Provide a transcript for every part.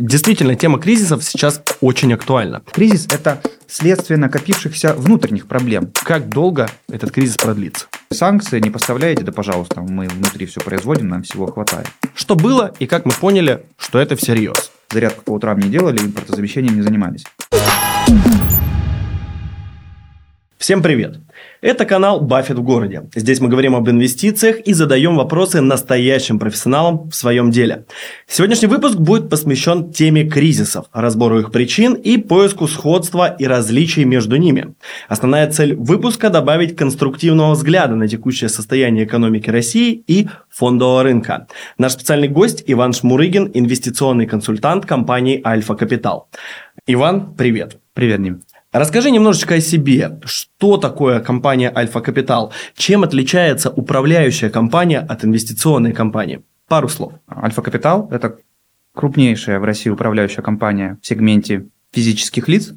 действительно, тема кризисов сейчас очень актуальна. Кризис – это следствие накопившихся внутренних проблем. Как долго этот кризис продлится? Санкции не поставляете, да пожалуйста, мы внутри все производим, нам всего хватает. Что было и как мы поняли, что это всерьез? Зарядку по утрам не делали, импортозамещением не занимались. Всем привет! Это канал Баффет в городе. Здесь мы говорим об инвестициях и задаем вопросы настоящим профессионалам в своем деле. Сегодняшний выпуск будет посвящен теме кризисов, разбору их причин и поиску сходства и различий между ними. Основная цель выпуска – добавить конструктивного взгляда на текущее состояние экономики России и фондового рынка. Наш специальный гость Иван Шмурыгин, инвестиционный консультант компании Альфа Капитал. Иван, привет. Привет, Ним. Расскажи немножечко о себе. Что такое компания Альфа Капитал? Чем отличается управляющая компания от инвестиционной компании? Пару слов. Альфа Капитал – это крупнейшая в России управляющая компания в сегменте физических лиц.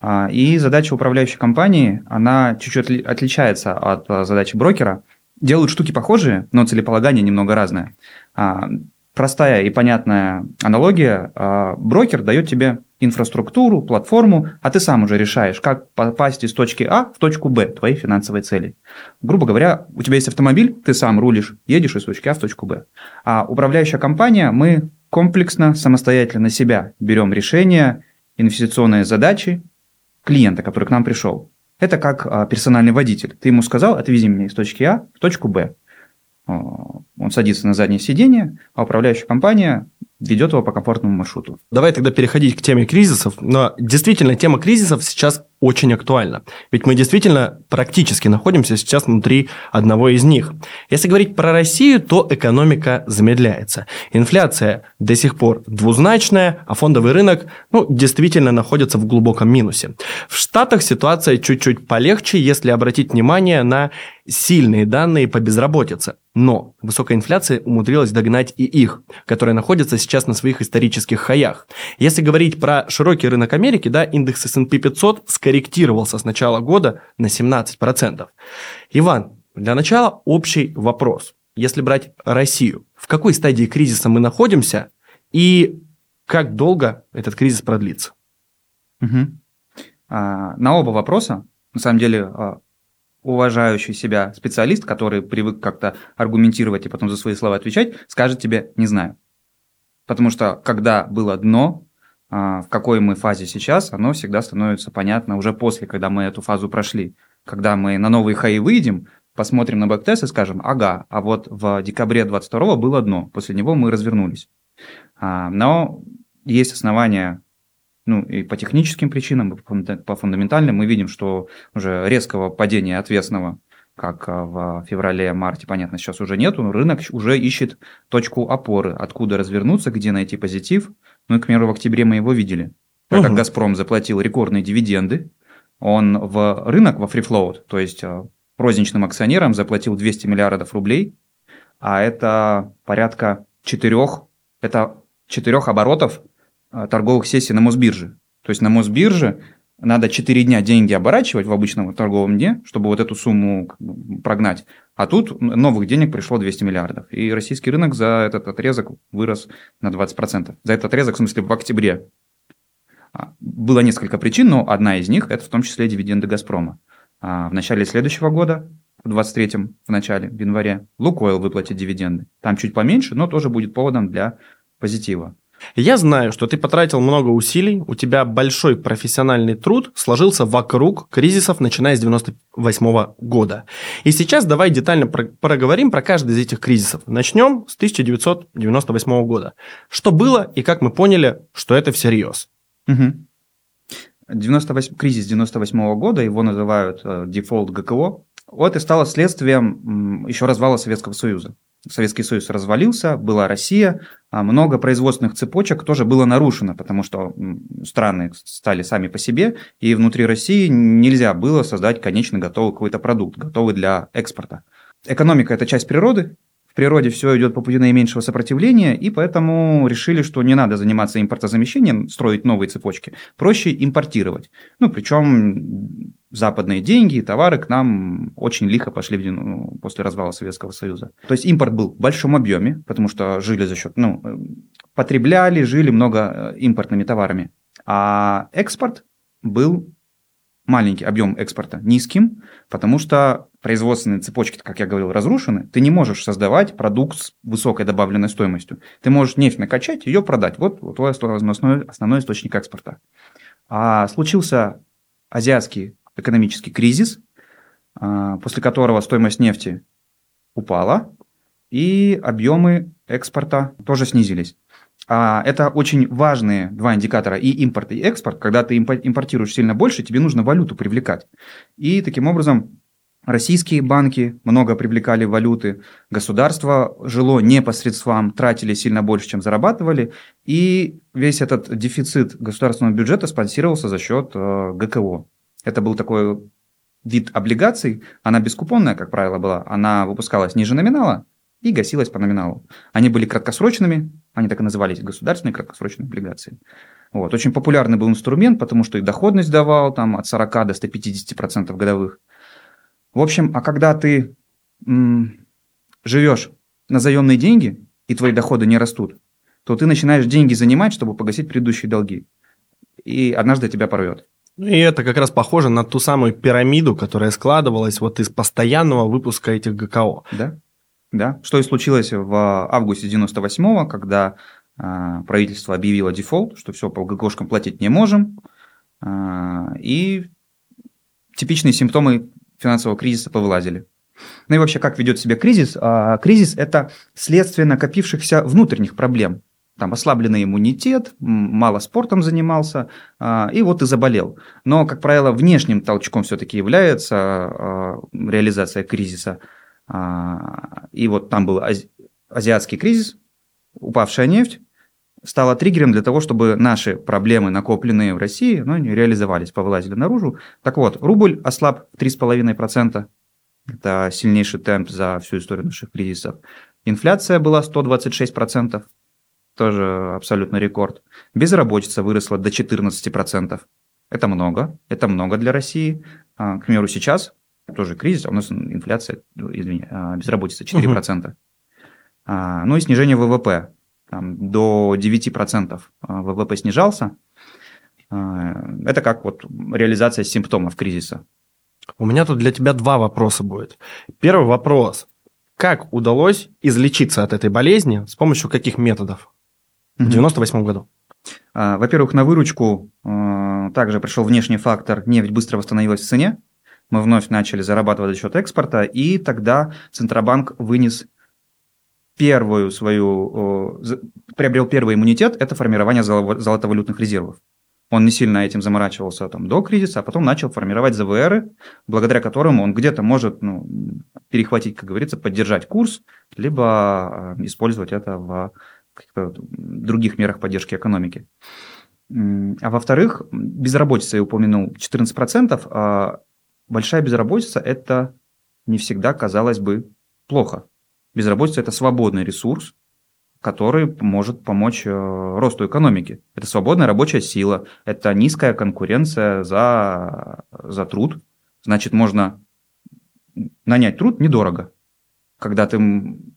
А, и задача управляющей компании, она чуть-чуть отличается от а, задачи брокера. Делают штуки похожие, но целеполагание немного разное. А, простая и понятная аналогия. Брокер дает тебе инфраструктуру, платформу, а ты сам уже решаешь, как попасть из точки А в точку Б, твоей финансовой цели. Грубо говоря, у тебя есть автомобиль, ты сам рулишь, едешь из точки А в точку Б. А управляющая компания, мы комплексно, самостоятельно себя берем решения, инвестиционные задачи клиента, который к нам пришел. Это как а, персональный водитель. Ты ему сказал, отвези меня из точки А в точку Б. Он садится на заднее сиденье, а управляющая компания ведет его по комфортному маршруту. Давай тогда переходить к теме кризисов. Но действительно, тема кризисов сейчас очень актуальна. Ведь мы действительно практически находимся сейчас внутри одного из них. Если говорить про Россию, то экономика замедляется. Инфляция до сих пор двузначная, а фондовый рынок ну, действительно находится в глубоком минусе. В Штатах ситуация чуть-чуть полегче, если обратить внимание на сильные данные по безработице. Но высокая инфляция умудрилась догнать и их, которые находятся сейчас на своих исторических хаях. Если говорить про широкий рынок Америки, да, индекс S&P 500 скорректировался с начала года на 17%. Иван, для начала общий вопрос. Если брать Россию, в какой стадии кризиса мы находимся и как долго этот кризис продлится? Угу. А, на оба вопроса, на самом деле, а, уважающий себя специалист, который привык как-то аргументировать и потом за свои слова отвечать, скажет тебе «не знаю». Потому что когда было дно, в какой мы фазе сейчас, оно всегда становится понятно уже после, когда мы эту фазу прошли. Когда мы на новые хаи выйдем, посмотрим на бэктест и скажем, ага, а вот в декабре 22 было дно, после него мы развернулись. А, но есть основания ну и по техническим причинам, и по фундаментальным мы видим, что уже резкого падения отвесного, как а, в феврале-марте, понятно, сейчас уже нету, но рынок уже ищет точку опоры, откуда развернуться, где найти позитив. Ну и, к примеру, в октябре мы его видели. Угу. «Газпром» заплатил рекордные дивиденды, он в рынок, во float, то есть а, розничным акционерам заплатил 200 миллиардов рублей, а это порядка четырех, это четырех оборотов а, торговых сессий на Мосбирже. То есть на Мосбирже надо 4 дня деньги оборачивать в обычном торговом дне, чтобы вот эту сумму прогнать. А тут новых денег пришло 200 миллиардов. И российский рынок за этот отрезок вырос на 20%. За этот отрезок, в смысле, в октябре. А, было несколько причин, но одна из них – это в том числе дивиденды «Газпрома». А, в начале следующего года, в 23-м, в начале, в январе, «Лукойл» выплатит дивиденды. Там чуть поменьше, но тоже будет поводом для позитива. Я знаю, что ты потратил много усилий, у тебя большой профессиональный труд сложился вокруг кризисов, начиная с 98 года. И сейчас давай детально про проговорим про каждый из этих кризисов. Начнем с 1998 года. Что было и как мы поняли, что это всерьез? Угу. 98, кризис 98 года, его называют э, дефолт ГКО, вот и стало следствием еще развала Советского Союза. Советский Союз развалился, была Россия, а много производственных цепочек тоже было нарушено, потому что страны стали сами по себе, и внутри России нельзя было создать конечно готовый какой-то продукт, готовый для экспорта. Экономика – это часть природы, в природе все идет по пути наименьшего сопротивления, и поэтому решили, что не надо заниматься импортозамещением, строить новые цепочки, проще импортировать. Ну, причем западные деньги и товары к нам очень лихо пошли в, ну, после развала Советского Союза. То есть импорт был в большом объеме, потому что жили за счет, ну, потребляли, жили много э, импортными товарами. А экспорт был маленький, объем экспорта низким, потому что производственные цепочки, как я говорил, разрушены. Ты не можешь создавать продукт с высокой добавленной стоимостью. Ты можешь нефть накачать, ее продать. Вот, вот твой основной, основной источник экспорта. А случился азиатский экономический кризис, а, после которого стоимость нефти упала, и объемы экспорта тоже снизились. А это очень важные два индикатора и импорт, и экспорт. Когда ты импортируешь сильно больше, тебе нужно валюту привлекать. И таким образом российские банки много привлекали валюты, государство жило не по средствам, тратили сильно больше, чем зарабатывали, и весь этот дефицит государственного бюджета спонсировался за счет э, ГКО. Это был такой вид облигаций, она бескупонная, как правило, была, она выпускалась ниже номинала и гасилась по номиналу. Они были краткосрочными, они так и назывались, государственные краткосрочные облигации. Вот. Очень популярный был инструмент, потому что и доходность давал там, от 40 до 150% годовых. В общем, а когда ты м, живешь на заемные деньги, и твои доходы не растут, то ты начинаешь деньги занимать, чтобы погасить предыдущие долги. И однажды тебя порвет. Ну, и это как раз похоже на ту самую пирамиду, которая складывалась вот из постоянного выпуска этих ГКО. Да, да. Что и случилось в августе 98-го, когда э, правительство объявило дефолт, что все, по ГКОшкам платить не можем. Э, и типичные симптомы финансового кризиса повылазили. Ну и вообще, как ведет себя кризис? А, кризис – это следствие накопившихся внутренних проблем там ослабленный иммунитет, мало спортом занимался, а, и вот и заболел. Но, как правило, внешним толчком все-таки является а, реализация кризиса. А, и вот там был азиатский кризис, упавшая нефть, стала триггером для того, чтобы наши проблемы, накопленные в России, ну, не реализовались, повылазили наружу. Так вот, рубль ослаб в 3,5%. Это сильнейший темп за всю историю наших кризисов. Инфляция была 126% тоже абсолютно рекорд. Безработица выросла до 14%. Это много, это много для России. А, к примеру, сейчас тоже кризис, а у нас инфляция, извини, а, безработица 4%. Угу. Ну и снижение ВВП. Там, до 9% ВВП снижался. Это как вот реализация симптомов кризиса. У меня тут для тебя два вопроса будет. Первый вопрос. Как удалось излечиться от этой болезни? С помощью каких методов? В 98 году? А, во-первых, на выручку а, также пришел внешний фактор, нефть быстро восстановилась в цене, мы вновь начали зарабатывать за счет экспорта, и тогда Центробанк вынес первую свою, приобрел первый иммунитет, это формирование золотовалютных резервов. Он не сильно этим заморачивался там, до кризиса, а потом начал формировать ЗВРы, благодаря которым он где-то может ну, перехватить, как говорится, поддержать курс, либо а, использовать это в каких-то других мерах поддержки экономики. А во-вторых, безработица, я упомянул, 14%, а большая безработица – это не всегда, казалось бы, плохо. Безработица – это свободный ресурс, который может помочь э, росту экономики. Это свободная рабочая сила, это низкая конкуренция за, за труд. Значит, можно нанять труд недорого когда ты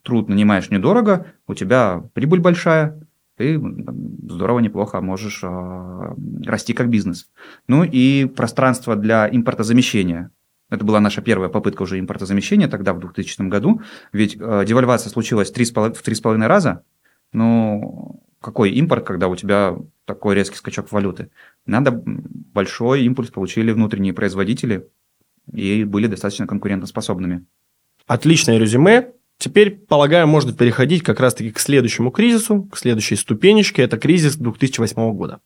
труд нанимаешь недорого, у тебя прибыль большая, ты здорово, неплохо можешь э, расти как бизнес. Ну и пространство для импортозамещения. Это была наша первая попытка уже импортозамещения тогда, в 2000 году. Ведь э, девальвация случилась 3, в 3,5 раза. Ну, какой импорт, когда у тебя такой резкий скачок валюты? Надо большой импульс получили внутренние производители и были достаточно конкурентоспособными. Отличное резюме. Теперь, полагаю, можно переходить как раз-таки к следующему кризису, к следующей ступенечке. Это кризис 2008 года.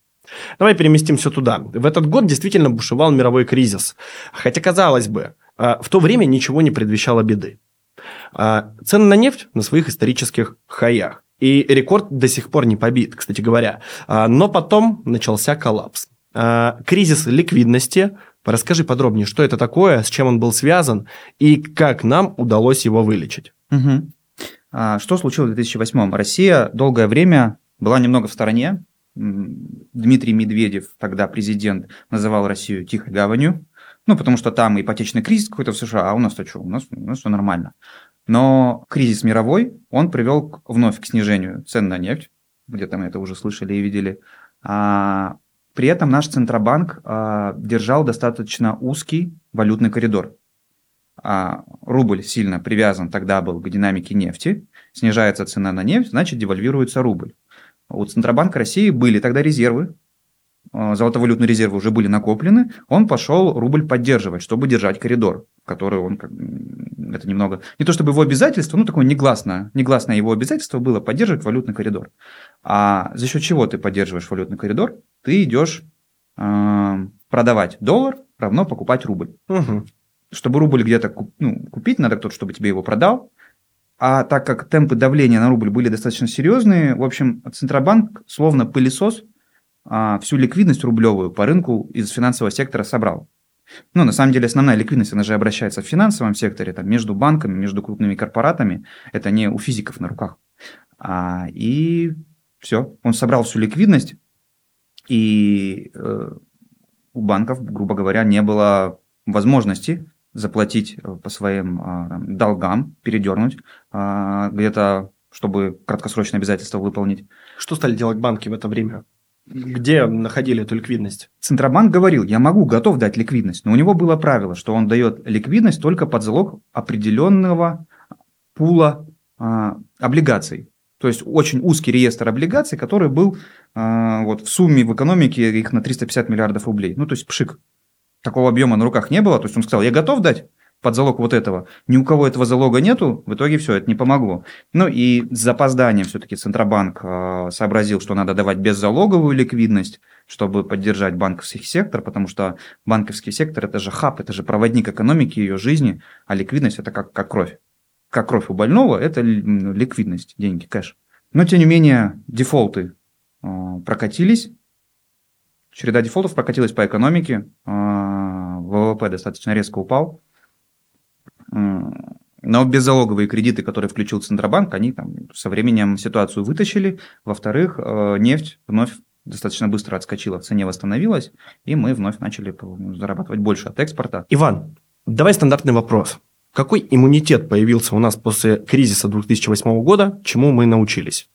Давай переместимся туда. В этот год действительно бушевал мировой кризис. Хотя, казалось бы, а, в то время ничего не предвещало беды. А, цены на нефть на своих исторических хаях. И рекорд до сих пор не побит, кстати говоря. А, но потом начался коллапс. Кризис ликвидности Расскажи подробнее, что это такое, с чем он был связан и как нам удалось его вылечить. Угу. А, что случилось в 2008? Россия долгое время была немного в стороне. Дмитрий Медведев, тогда президент, называл Россию тихой гаванью. Ну, потому что там ипотечный кризис какой-то в США, а у нас-то что? У нас, у нас все нормально. Но кризис мировой, он привел вновь к снижению цен на нефть. Где-то мы это уже слышали и видели. А, при этом наш Центробанк а, держал достаточно узкий валютный коридор. А, рубль сильно привязан тогда был к динамике нефти. Снижается цена на нефть, значит девальвируется рубль. У Центробанка России были тогда резервы, а, золотовалютные резервы уже были накоплены, он пошел рубль поддерживать, чтобы держать коридор, который он, это немного, не то чтобы его обязательство, ну такое негласное, негласное его обязательство было поддерживать валютный коридор. А за счет чего ты поддерживаешь валютный коридор? Ты идешь э, продавать доллар, равно покупать рубль. Угу. Чтобы рубль где-то куп, ну, купить, надо кто-то, чтобы тебе его продал, а так как темпы давления на рубль были достаточно серьезные, в общем, Центробанк, словно пылесос, а, всю ликвидность рублевую по рынку из финансового сектора собрал. Ну, на самом деле, основная ликвидность, она же обращается в финансовом секторе, там, между банками, между крупными корпоратами. Это не у физиков на руках. А, и все, он собрал всю ликвидность, и э, у банков, грубо говоря, не было возможности заплатить э, по своим а, долгам, передернуть а, где-то, чтобы краткосрочные обязательства выполнить. Что стали делать банки в это время? Где находили эту ликвидность? Центробанк говорил, я могу, готов дать ликвидность, но у него было правило, что он дает ликвидность только под залог определенного пула а, облигаций. То есть очень узкий реестр облигаций, который был а, вот в сумме в экономике их на 350 миллиардов рублей. Ну, то есть пшик такого объема на руках не было. То есть он сказал, я готов дать под залог вот этого. Ни у кого этого залога нету, в итоге все, это не помогло. Ну и с запозданием все-таки Центробанк э, сообразил, что надо давать беззалоговую ликвидность, чтобы поддержать банковский сектор, потому что банковский сектор – это же хаб, это же проводник экономики, ее жизни, а ликвидность – это как, как кровь. Как кровь у больного – это ликвидность, деньги, кэш. Но, тем не менее, дефолты э, прокатились, череда дефолтов прокатилась по экономике, а, ВВП достаточно резко упал, но беззалоговые кредиты, которые включил Центробанк, они там со временем ситуацию вытащили. Во-вторых, э, нефть вновь достаточно быстро отскочила, в цене восстановилась, и мы вновь начали зарабатывать больше от экспорта. Иван, давай стандартный вопрос. Какой иммунитет появился у нас после кризиса 2008 года, чему мы научились?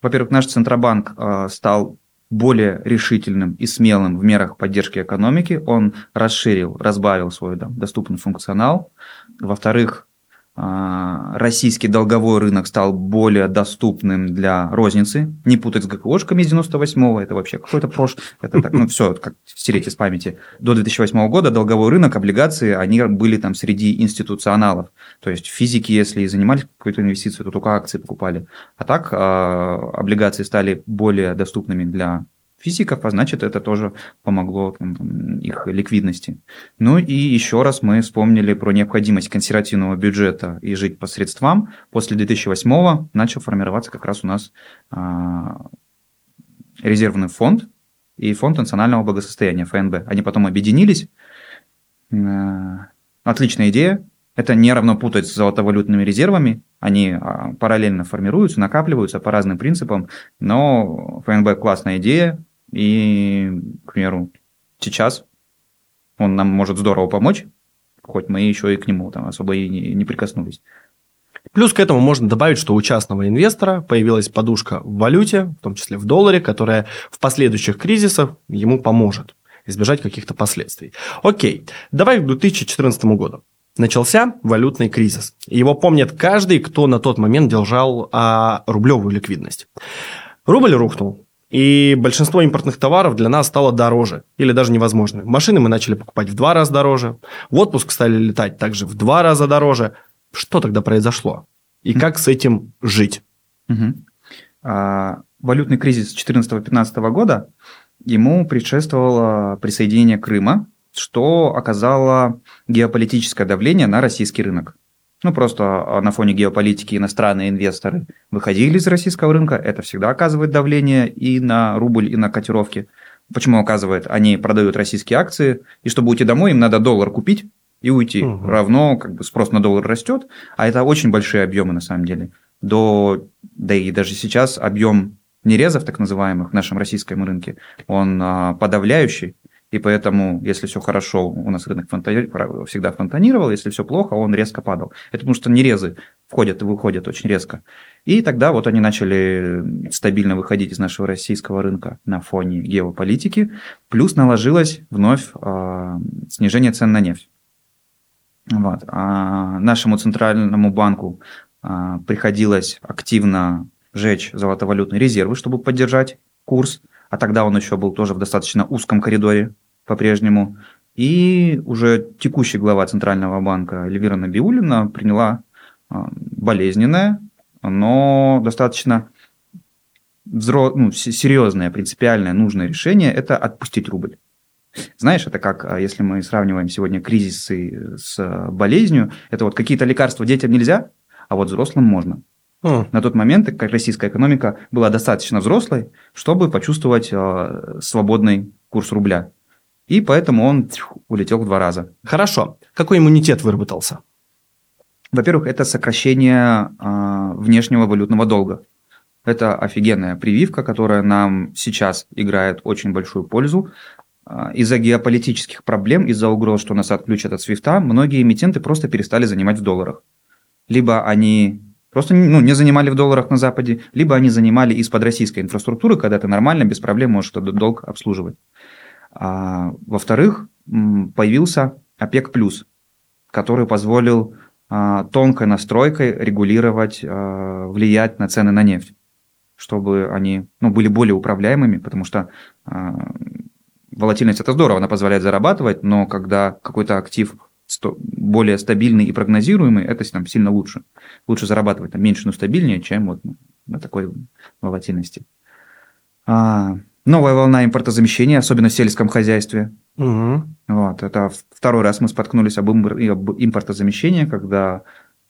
Во-первых, наш Центробанк э, стал более решительным и смелым в мерах поддержки экономики. Он расширил, разбавил свой да, доступный функционал. Во-вторых, российский долговой рынок стал более доступным для розницы. Не путать с ГКОшками из 98-го, это вообще какой-то прош... Это так, ну, все, как стереть из памяти. До 2008 года долговой рынок, облигации, они были там среди институционалов. То есть физики, если занимались какой-то инвестицией, то только акции покупали. А так а, облигации стали более доступными для физиков, а значит, это тоже помогло их ликвидности. Ну и еще раз мы вспомнили про необходимость консервативного бюджета и жить по средствам. После 2008 начал формироваться как раз у нас а, резервный фонд и фонд национального благосостояния, ФНБ. Они потом объединились. А, отличная идея. Это не равно путать с золотовалютными резервами. Они а, параллельно формируются, накапливаются по разным принципам. Но ФНБ классная идея, и, к примеру, сейчас он нам может здорово помочь, хоть мы еще и к нему там особо и не, не прикоснулись. Плюс к этому можно добавить, что у частного инвестора появилась подушка в валюте, в том числе в долларе, которая в последующих кризисах ему поможет избежать каких-то последствий. Окей, давай к 2014 году. Начался валютный кризис. Его помнит каждый, кто на тот момент держал а, рублевую ликвидность. Рубль рухнул, и большинство импортных товаров для нас стало дороже или даже невозможно. Машины мы начали покупать в два раза дороже, в отпуск стали летать также в два раза дороже. Что тогда произошло? И как с этим жить? А, валютный кризис 2014-2015 года, ему предшествовало присоединение Крыма, что оказало геополитическое давление на российский рынок. Ну, просто а, на фоне геополитики иностранные инвесторы выходили из российского рынка. Это всегда оказывает давление и на рубль, и на котировки. Почему оказывает? Они продают российские акции, и чтобы уйти домой, им надо доллар купить и уйти. Угу. Равно как бы спрос на доллар растет, а это очень большие объемы на самом деле. До, да и даже сейчас объем нерезов, так называемых, в нашем российском рынке, он а, подавляющий. И поэтому, если все хорошо, у нас рынок фонтани... всегда фонтанировал, если все плохо, он резко падал. Это потому что нерезы входят и выходят очень резко. И тогда вот они начали стабильно выходить из нашего российского рынка на фоне геополитики, плюс наложилось вновь э, снижение цен на нефть. Вот. А нашему центральному банку э, приходилось активно жечь золотовалютные резервы, чтобы поддержать курс, а тогда он еще был тоже в достаточно узком коридоре по-прежнему. И уже текущий глава Центрального банка Эльвира Набиулина приняла а, болезненное, но достаточно взро... ну, серьезное, принципиальное, нужное решение – это отпустить рубль. Знаешь, это как, а, если мы сравниваем сегодня кризисы с болезнью, это вот какие-то лекарства детям нельзя, а вот взрослым можно. Mm. На тот момент как российская экономика была достаточно взрослой, чтобы почувствовать свободный курс рубля. И поэтому он улетел в два раза. Хорошо. Какой иммунитет выработался? Во-первых, это сокращение э, внешнего валютного долга. Это офигенная прививка, которая нам сейчас играет очень большую пользу. А, из-за геополитических проблем, из-за угроз, что нас отключат от свифта, многие эмитенты просто перестали занимать в долларах. Либо они просто ну, не занимали в долларах на Западе, либо они занимали из-под российской инфраструктуры, когда ты нормально, без проблем можешь этот долг обслуживать. А, во-вторых, появился ОПЕК+, который позволил а, тонкой настройкой регулировать, а, влиять на цены на нефть, чтобы они ну, были более управляемыми, потому что а, волатильность это здорово, она позволяет зарабатывать, но когда какой-то актив более стабильный и прогнозируемый, это там сильно лучше. Лучше зарабатывать там меньше, но стабильнее, чем вот на такой волатильности. А, новая волна импортозамещения, особенно в сельском хозяйстве. Угу. Вот, это второй раз мы споткнулись об, об импортозамещении, когда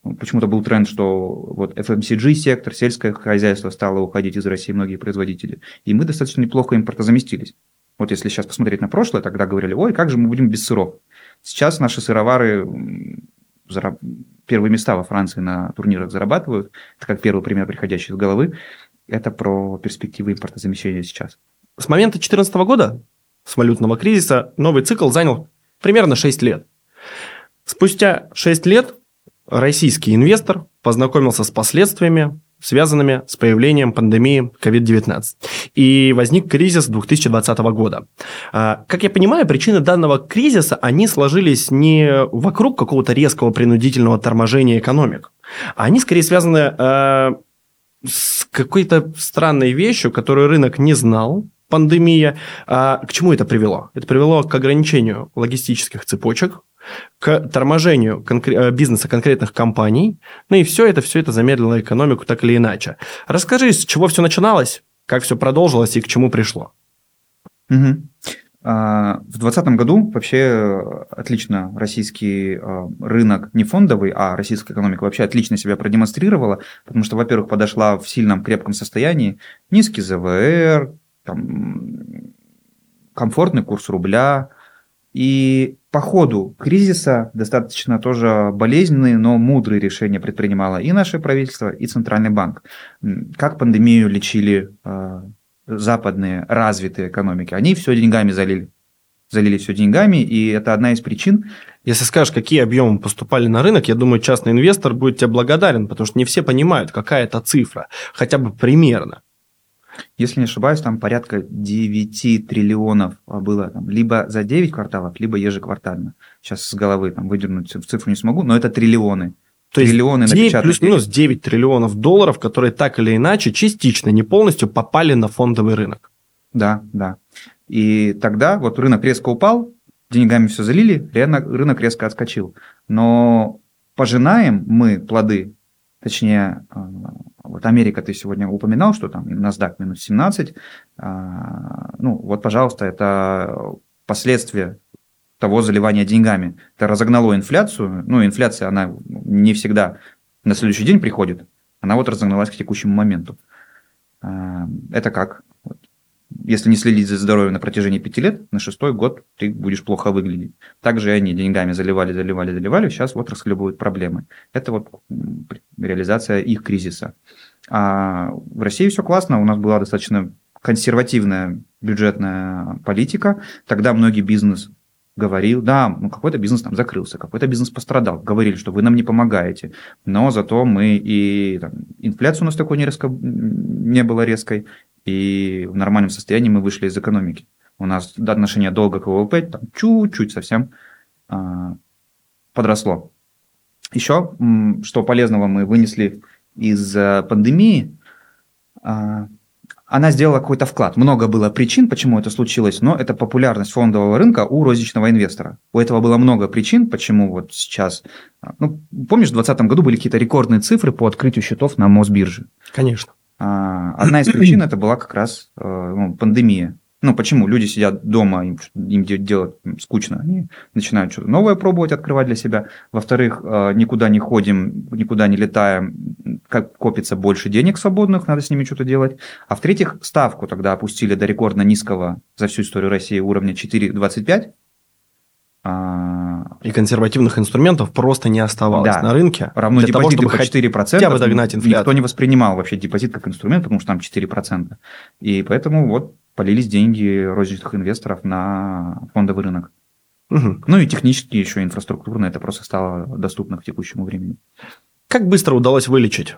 ну, почему-то был тренд, что вот FMCG сектор, сельское хозяйство стало уходить из России многие производители. И мы достаточно неплохо импортозаместились. Вот если сейчас посмотреть на прошлое, тогда говорили, ой, как же мы будем без сыров. Сейчас наши сыровары первые места во Франции на турнирах зарабатывают. Это как первый пример, приходящий из головы. Это про перспективы импортозамещения сейчас. С момента 2014 года, с валютного кризиса, новый цикл занял примерно 6 лет. Спустя 6 лет российский инвестор познакомился с последствиями связанными с появлением пандемии COVID-19. И возник кризис 2020 года. А, как я понимаю, причины данного кризиса, они сложились не вокруг какого-то резкого принудительного торможения экономик, а они скорее связаны а, с какой-то странной вещью, которую рынок не знал, пандемия. А к чему это привело? Это привело к ограничению логистических цепочек, к торможению конкре- э, бизнеса конкретных компаний. Ну и все это, все это замедлило экономику так или иначе. Расскажи, с чего все начиналось, как все продолжилось и к чему пришло. Угу. В 2020 году вообще э, отлично российский э, рынок, не фондовый, а российская экономика вообще отлично себя продемонстрировала, потому что, во-первых, подошла в сильном крепком состоянии, низкий ЗВР, там, комфортный курс рубля, и по ходу кризиса достаточно тоже болезненные, но мудрые решения предпринимало и наше правительство, и Центральный банк. Как пандемию лечили э, западные развитые экономики? Они все деньгами залили. Залили все деньгами, и это одна из причин. Если скажешь, какие объемы поступали на рынок, я думаю, частный инвестор будет тебе благодарен, потому что не все понимают, какая это цифра, хотя бы примерно. Если не ошибаюсь, там порядка 9 триллионов было там, либо за 9 кварталов, либо ежеквартально. Сейчас с головы там выдернуть в цифру не смогу, но это триллионы. То триллионы есть 9, плюс-минус 9 триллионов долларов, которые так или иначе частично, не полностью попали на фондовый рынок. Да, да. И тогда вот рынок резко упал, деньгами все залили, рынок, рынок резко отскочил. Но пожинаем мы плоды, точнее, а, вот Америка ты сегодня упоминал, что там NASDAQ минус 17. А, ну, вот, пожалуйста, это последствия того заливания деньгами. Это разогнало инфляцию. Ну, инфляция, она не всегда на следующий день приходит. Она вот разогналась к текущему моменту. А, это как? Если не следить за здоровьем на протяжении пяти лет, на шестой год ты будешь плохо выглядеть. Также они деньгами заливали, заливали, заливали, сейчас вот расхлебывают проблемы. Это вот реализация их кризиса. А в России все классно, у нас была достаточно консервативная бюджетная политика, тогда многие бизнес говорил, да, ну какой-то бизнес там закрылся, какой-то бизнес пострадал, говорили, что вы нам не помогаете, но зато мы и там, инфляция у нас такой не, резко, не было резкой, и в нормальном состоянии мы вышли из экономики. У нас отношение долга к ВВП там чуть-чуть совсем а, подросло. Еще, что полезного мы вынесли из э, пандемии, а, она сделала какой-то вклад. Много было причин, почему это случилось, но это популярность фондового рынка у розничного инвестора. У этого было много причин, почему вот сейчас... А, ну, помнишь, в 2020 году были какие-то рекордные цифры по открытию счетов на Мосбирже? Конечно. А, одна из причин это была как раз э, ну, пандемия. Ну, почему? Люди сидят дома, им, им делать скучно, они начинают что-то новое пробовать, открывать для себя. Во-вторых, э, никуда не ходим, никуда не летаем, как копится больше денег свободных, надо с ними что-то делать. А в-третьих, ставку тогда опустили до рекордно низкого за всю историю России уровня 4,25. А, И консервативных инструментов просто не оставалось да. на рынке. Равно для депозиты того, чтобы по 4%. Хотя бы догнать инфляцию. Никто не воспринимал вообще депозит как инструмент, потому что там 4%. И поэтому вот полились деньги розничных инвесторов на фондовый рынок. Угу. Ну и технически еще инфраструктурно это просто стало доступно к текущему времени. Как быстро удалось вылечить?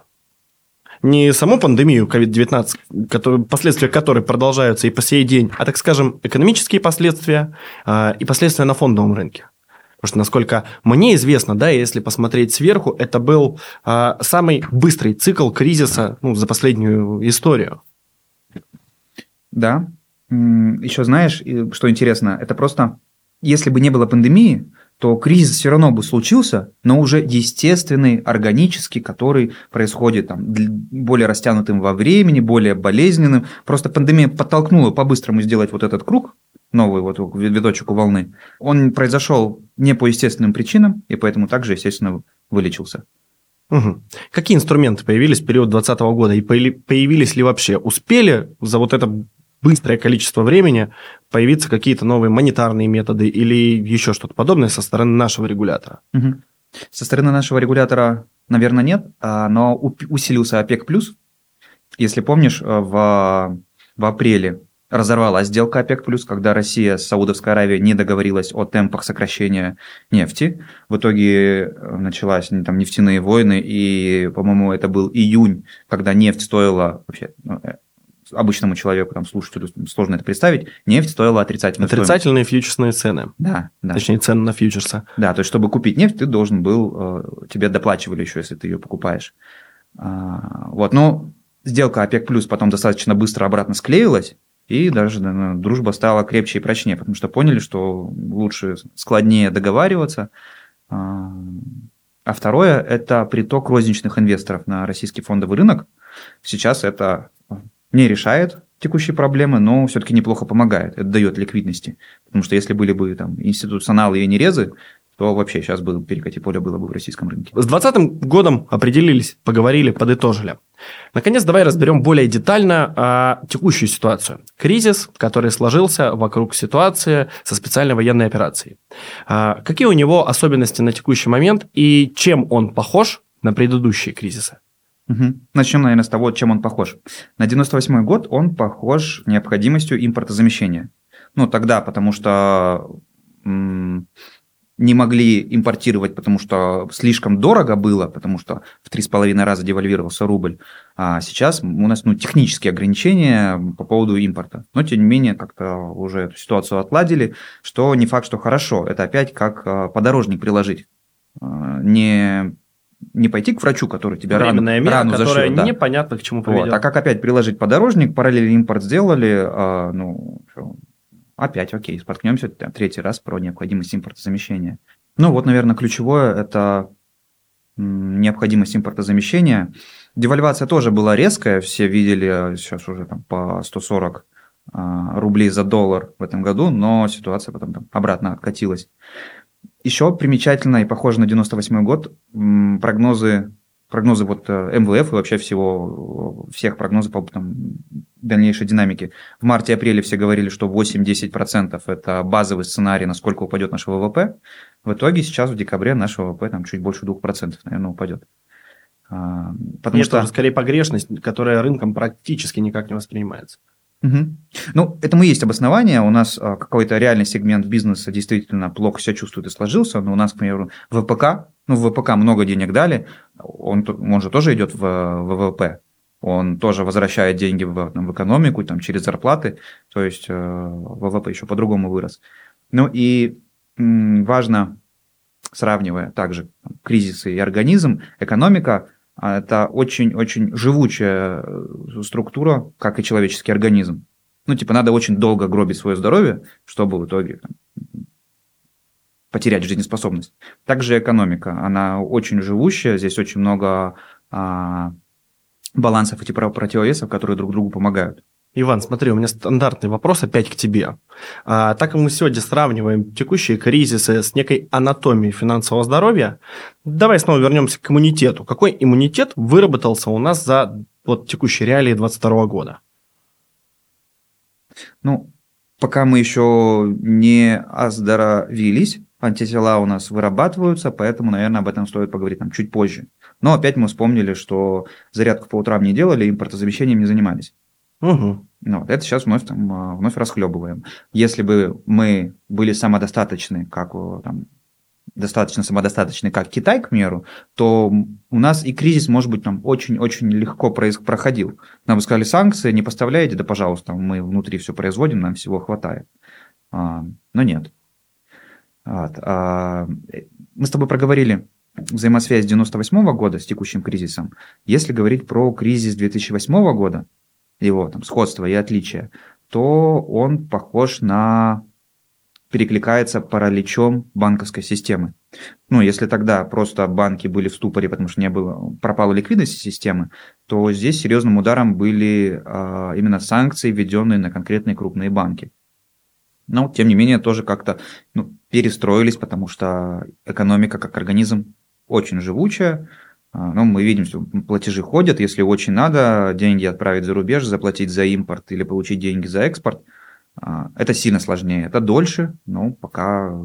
Не саму пандемию COVID-19, который, последствия которой продолжаются и по сей день, а, так скажем, экономические последствия э, и последствия на фондовом рынке. Потому что, насколько мне известно, да, если посмотреть сверху, это был э, самый быстрый цикл кризиса ну, за последнюю историю. Да. Еще знаешь, что интересно, это просто, если бы не было пандемии, то кризис все равно бы случился, но уже естественный, органический, который происходит там, более растянутым во времени, более болезненным. Просто пандемия подтолкнула по-быстрому сделать вот этот круг, новый вот видочек у волны. Он произошел не по естественным причинам, и поэтому также, естественно, вылечился. Угу. Какие инструменты появились в период 2020 года и появились ли вообще? Успели за вот это быстрое количество времени появиться какие-то новые монетарные методы или еще что-то подобное со стороны нашего регулятора? Угу. Со стороны нашего регулятора, наверное, нет, а, но усилился ОПЕК+. Если помнишь, э, в, в апреле разорвалась сделка ОПЕК+, когда Россия с Саудовской Аравией не договорилась о темпах сокращения нефти. В итоге э, началась там нефтяные войны, и, по-моему, это был июнь, когда нефть стоила вообще ну, э, обычному человеку, там, слушателю сложно это представить, нефть стоила отрицательную Отрицательные стоимость. фьючерсные цены. Да, да. Точнее, цены на фьючерсы. Да, то есть, чтобы купить нефть, ты должен был, э, тебе доплачивали еще, если ты ее покупаешь. А, вот, но сделка ОПЕК плюс потом достаточно быстро обратно склеилась, и даже да, дружба стала крепче и прочнее, потому что поняли, что лучше складнее договариваться. А, а второе – это приток розничных инвесторов на российский фондовый рынок. Сейчас это не решает текущие проблемы, но все-таки неплохо помогает. Это дает ликвидности. Потому что если были бы там институционалы и нерезы, то вообще сейчас бы перекати поле было бы в российском рынке. С 2020 годом определились, поговорили, подытожили. Наконец, давай разберем более детально а, текущую ситуацию. Кризис, который сложился вокруг ситуации со специальной военной операцией. А, какие у него особенности на текущий момент и чем он похож на предыдущие кризисы? Угу. Начнем, наверное, с того, чем он похож. На 98 год он похож необходимостью импортозамещения. Ну, тогда, потому что м- не могли импортировать, потому что слишком дорого было, потому что в три с половиной раза девальвировался рубль. А сейчас у нас ну, технические ограничения по поводу импорта. Но, тем не менее, как-то уже эту ситуацию отладили, что не факт, что хорошо. Это опять как а, подорожник приложить. А, не не пойти к врачу, который тебя Временная рану, мера, рану которая зашьет, да. непонятно к чему поведет. Вот. А как опять приложить подорожник, параллельный импорт сделали, а, ну, опять окей, споткнемся там, третий раз про необходимость импортозамещения. Ну вот, наверное, ключевое – это необходимость импортозамещения. Девальвация тоже была резкая, все видели сейчас уже там по 140 а, рублей за доллар в этом году, но ситуация потом там обратно откатилась. Еще примечательно и похоже на 98 год прогнозы, прогнозы вот э, МВФ и вообще всего, всех прогнозов по там, дальнейшей динамике. В марте-апреле все говорили, что 8-10% это базовый сценарий, насколько упадет наш ВВП. В итоге сейчас в декабре наш ВВП там чуть больше 2%, наверное, упадет. А, потому Нет, что... скорее погрешность, которая рынком практически никак не воспринимается. Угу. Ну, этому есть обоснование. У нас а, какой-то реальный сегмент бизнеса действительно плохо себя чувствует и сложился. Но у нас, к примеру, ВПК, ну, ВПК много денег дали, он, он же тоже идет в, ВВП. Он тоже возвращает деньги в, в экономику там, через зарплаты. То есть э, ВВП еще по-другому вырос. Ну и важно, сравнивая также кризисы и организм, экономика это очень-очень живучая э, структура, как и человеческий организм. Ну, типа, надо очень долго гробить свое здоровье, чтобы в итоге там, потерять жизнеспособность. Также экономика, она очень живущая, здесь очень много а, балансов и типа противовесов, которые друг другу помогают. Иван, смотри, у меня стандартный вопрос опять к тебе. А, так как мы сегодня сравниваем текущие кризисы с некой анатомией финансового здоровья, давай снова вернемся к иммунитету. Какой иммунитет выработался у нас за вот, текущие реалии 2022 года? Ну, пока мы еще не оздоровились, антитела у нас вырабатываются, поэтому, наверное, об этом стоит поговорить там чуть позже. Но опять мы вспомнили, что зарядку по утрам не делали, импортозамещением не занимались. Угу. Ну, вот это сейчас вновь, там, а, вновь расхлебываем. Если бы мы были самодостаточны, как там, достаточно самодостаточны, как Китай, к примеру, то у нас и кризис, может быть, там очень-очень легко проходил. Нам сказали, санкции не поставляете, да, пожалуйста, мы внутри все производим, нам всего хватает. А, но нет. Вот. А, мы с тобой проговорили взаимосвязь 98 года с текущим кризисом. Если говорить про кризис 2008 года, его там сходство и отличия, то он похож на перекликается параличом банковской системы. Ну, если тогда просто банки были в ступоре, потому что не было, пропала ликвидность системы, то здесь серьезным ударом были а, именно санкции, введенные на конкретные крупные банки. Но, тем не менее, тоже как-то ну, перестроились, потому что экономика как организм очень живучая, ну, мы видим, что платежи ходят, если очень надо деньги отправить за рубеж, заплатить за импорт или получить деньги за экспорт, а, это сильно сложнее, это дольше, но пока,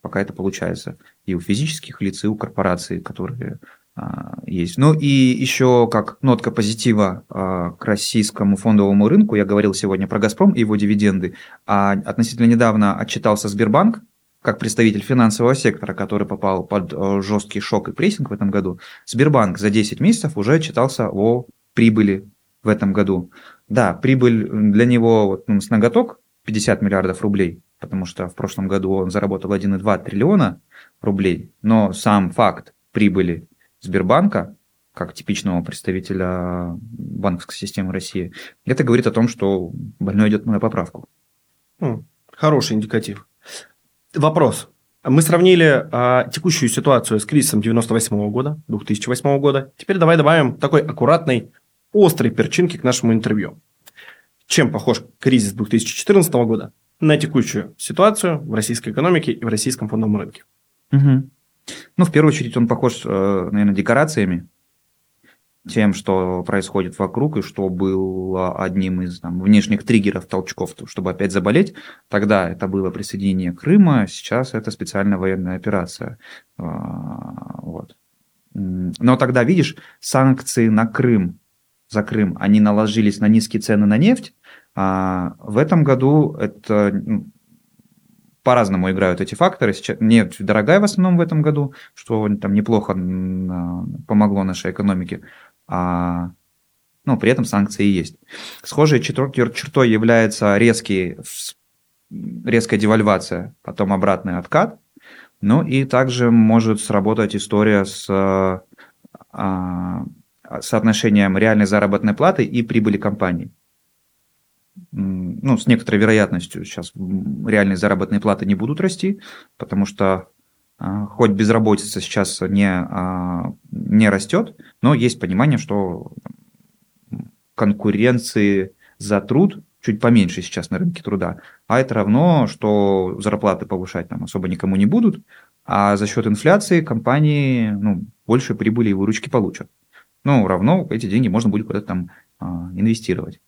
пока это получается. И у физических лиц, и у корпораций, которые а, есть. Ну и еще как нотка позитива к российскому фондовому рынку, я говорил сегодня про «Газпром» и его дивиденды, а относительно недавно отчитался Сбербанк, как представитель финансового сектора, который попал под э, жесткий шок и прессинг в этом году, Сбербанк за 10 месяцев уже отчитался о прибыли в этом году. Да, прибыль для него вот, ну, с ноготок 50 миллиардов рублей, потому что в прошлом году он заработал 1,2 триллиона рублей, но сам факт прибыли Сбербанка, как типичного представителя банковской системы России, это говорит о том, что больной идет на поправку. Хороший индикатив. Вопрос. Мы сравнили а, текущую ситуацию с кризисом 98 года, 2008 года. Теперь давай добавим такой аккуратной, острой перчинки к нашему интервью. Чем похож кризис 2014 года на текущую ситуацию в российской экономике и в российском фондовом рынке? Угу. Ну, в первую очередь, он похож, э, наверное, декорациями тем, что происходит вокруг, и что было одним из там, внешних триггеров, толчков, чтобы опять заболеть. Тогда это было присоединение Крыма, сейчас это специальная военная операция. А, вот. Но тогда, видишь, санкции на Крым, за Крым, они наложились на низкие цены на нефть, а в этом году это ну, по-разному играют эти факторы. Сейчас нефть дорогая в основном в этом году, что там неплохо помогло нашей экономике а, ну, при этом санкции есть. Схожей чертой является резкий, резкая девальвация, потом обратный откат. Ну и также может сработать история с а, соотношением реальной заработной платы и прибыли компании. Ну, с некоторой вероятностью сейчас реальные заработные платы не будут расти, потому что а, хоть безработица сейчас не, а, не растет, но есть понимание, что конкуренции за труд чуть поменьше сейчас на рынке труда, а это равно, что зарплаты повышать там особо никому не будут, а за счет инфляции компании ну, больше прибыли и выручки получат. Ну, равно эти деньги можно будет куда-то там а, инвестировать.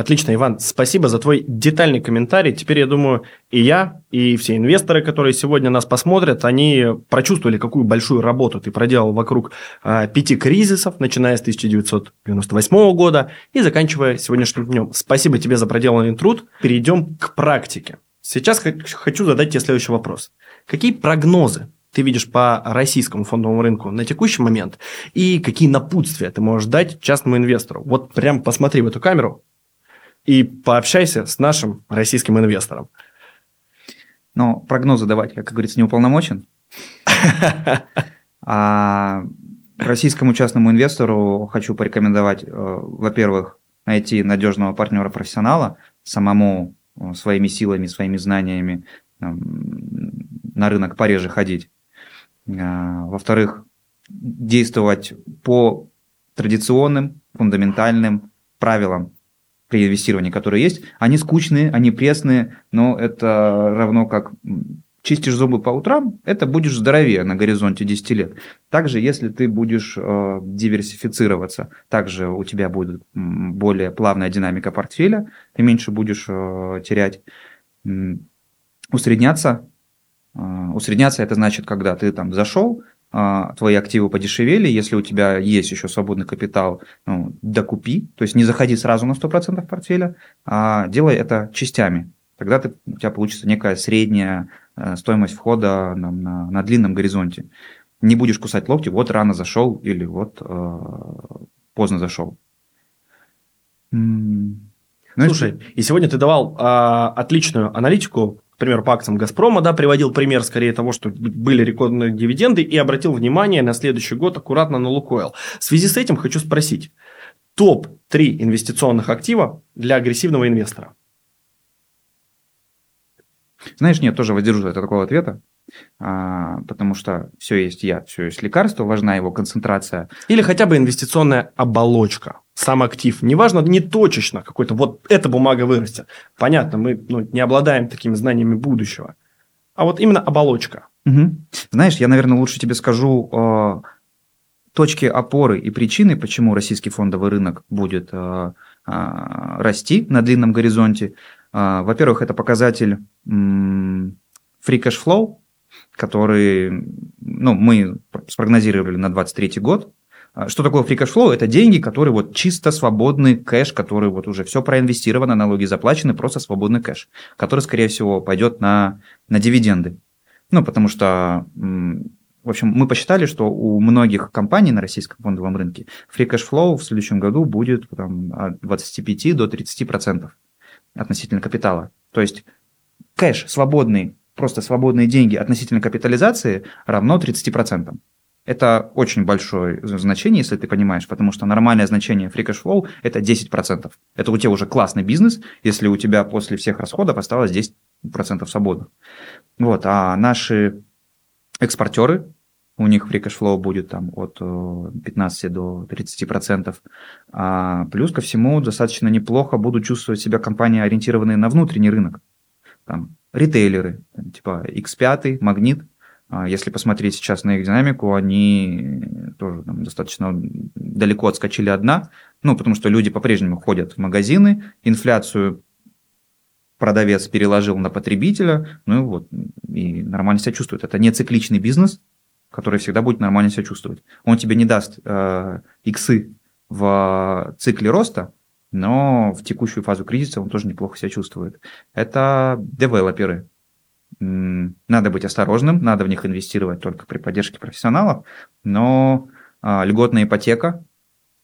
Отлично, Иван, спасибо за твой детальный комментарий. Теперь, я думаю, и я, и все инвесторы, которые сегодня нас посмотрят, они прочувствовали, какую большую работу ты проделал вокруг э, пяти кризисов, начиная с 1998 года и заканчивая сегодняшним днем. Спасибо тебе за проделанный труд. Перейдем к практике. Сейчас хочу задать тебе следующий вопрос. Какие прогнозы ты видишь по российскому фондовому рынку на текущий момент и какие напутствия ты можешь дать частному инвестору? Вот прям посмотри в эту камеру, и пообщайся с нашим российским инвестором. Но прогнозы давать, как говорится, не уполномочен. А российскому частному инвестору хочу порекомендовать, э, во-первых, найти надежного партнера-профессионала, самому э, своими силами, своими знаниями на рынок пореже ходить. А, во-вторых, действовать по традиционным, фундаментальным правилам при инвестировании, которые есть, они скучные, они пресные, но это равно как чистишь зубы по утрам, это будешь здоровее на горизонте 10 лет. Также, если ты будешь э, диверсифицироваться, также у тебя будет более плавная динамика портфеля, ты меньше будешь э, терять. Усредняться, э, усредняться это значит, когда ты там зашел, твои активы подешевели, если у тебя есть еще свободный капитал, ну, докупи, то есть не заходи сразу на 100% портфеля, а делай это частями. Тогда ты, у тебя получится некая средняя э, стоимость входа на, на, на длинном горизонте. Не будешь кусать локти, вот рано зашел или вот э, поздно зашел. Ну, Слушай, и сегодня ты давал э, отличную аналитику примеру, по акциям «Газпрома», да, приводил пример скорее того, что были рекордные дивиденды, и обратил внимание на следующий год аккуратно на «Лукойл». В связи с этим хочу спросить. Топ-3 инвестиционных актива для агрессивного инвестора? Знаешь, нет, тоже воздержусь от такого ответа. А, потому что все есть яд, все есть лекарство, важна его концентрация. Или хотя бы инвестиционная оболочка, сам актив. Неважно, не точечно какой-то, вот эта бумага вырастет. Понятно, мы ну, не обладаем такими знаниями будущего. А вот именно оболочка. Угу. Знаешь, я, наверное, лучше тебе скажу э, точки опоры и причины, почему российский фондовый рынок будет э, э, расти на длинном горизонте. Э, во-первых, это показатель э, free cash flow, который ну, мы спрогнозировали на 2023 год. А, что такое free cash flow? Это деньги, которые вот чисто свободный кэш, который вот уже все проинвестировано, налоги заплачены, просто свободный кэш, который, скорее всего, пойдет на, на дивиденды. Ну, потому что, в общем, мы посчитали, что у многих компаний на российском фондовом рынке free cash flow в следующем году будет там, от 25 до 30% относительно капитала. То есть кэш свободный просто свободные деньги относительно капитализации равно 30%. Это очень большое значение, если ты понимаешь, потому что нормальное значение free cash flow – это 10%. Это у тебя уже классный бизнес, если у тебя после всех расходов осталось 10% свободных. Вот, а наши экспортеры, у них free cash flow будет там от 15 э, до 30%. А плюс ко всему достаточно неплохо будут чувствовать себя компании, ориентированные на внутренний рынок. Там ритейлеры, типа X5, Магнит. А если посмотреть сейчас на их динамику, они тоже там, достаточно далеко отскочили одна, ну, потому что люди по-прежнему ходят в магазины, инфляцию продавец переложил на потребителя, ну и вот, и нормально себя чувствует. Это не цикличный бизнес, который всегда будет нормально себя чувствовать. Он тебе не даст э, иксы в цикле роста, но в текущую фазу кризиса он тоже неплохо себя чувствует. Это девелоперы. Надо быть осторожным, надо в них инвестировать только при поддержке профессионалов, но а, льготная ипотека,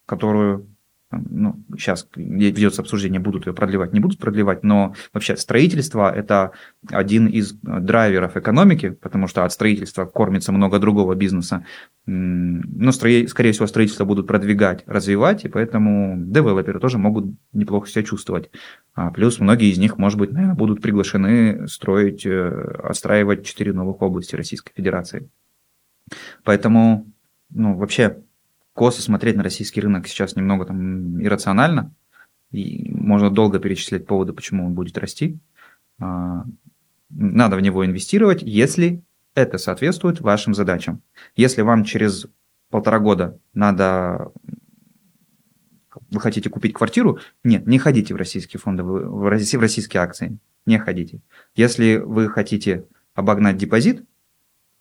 которую ну, сейчас ведется обсуждение, будут ее продлевать, не будут продлевать, но вообще строительство – это один из драйверов экономики, потому что от строительства кормится много другого бизнеса. Но, скорее всего, строительство будут продвигать, развивать, и поэтому девелоперы тоже могут неплохо себя чувствовать. А плюс многие из них, может быть, наверное, будут приглашены строить, э, отстраивать четыре новых области Российской Федерации. Поэтому, ну, вообще, косо смотреть на российский рынок сейчас немного там иррационально. И можно долго перечислять поводы, почему он будет расти. А, надо в него инвестировать, если это соответствует вашим задачам. Если вам через полтора года надо вы хотите купить квартиру, нет, не ходите в российские фонды, в российские акции, не ходите. Если вы хотите обогнать депозит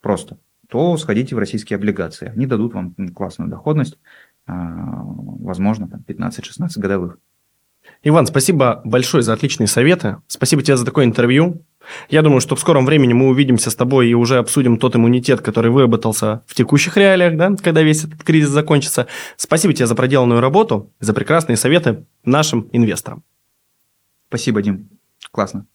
просто, то сходите в российские облигации. Они дадут вам классную доходность, а, возможно, там 15-16 годовых. Иван, спасибо большое за отличные советы. Спасибо тебе за такое интервью. Я думаю, что в скором времени мы увидимся с тобой и уже обсудим тот иммунитет, который выработался в текущих реалиях, да, когда весь этот кризис закончится. Спасибо тебе за проделанную работу, за прекрасные советы нашим инвесторам. Спасибо, Дим. Классно.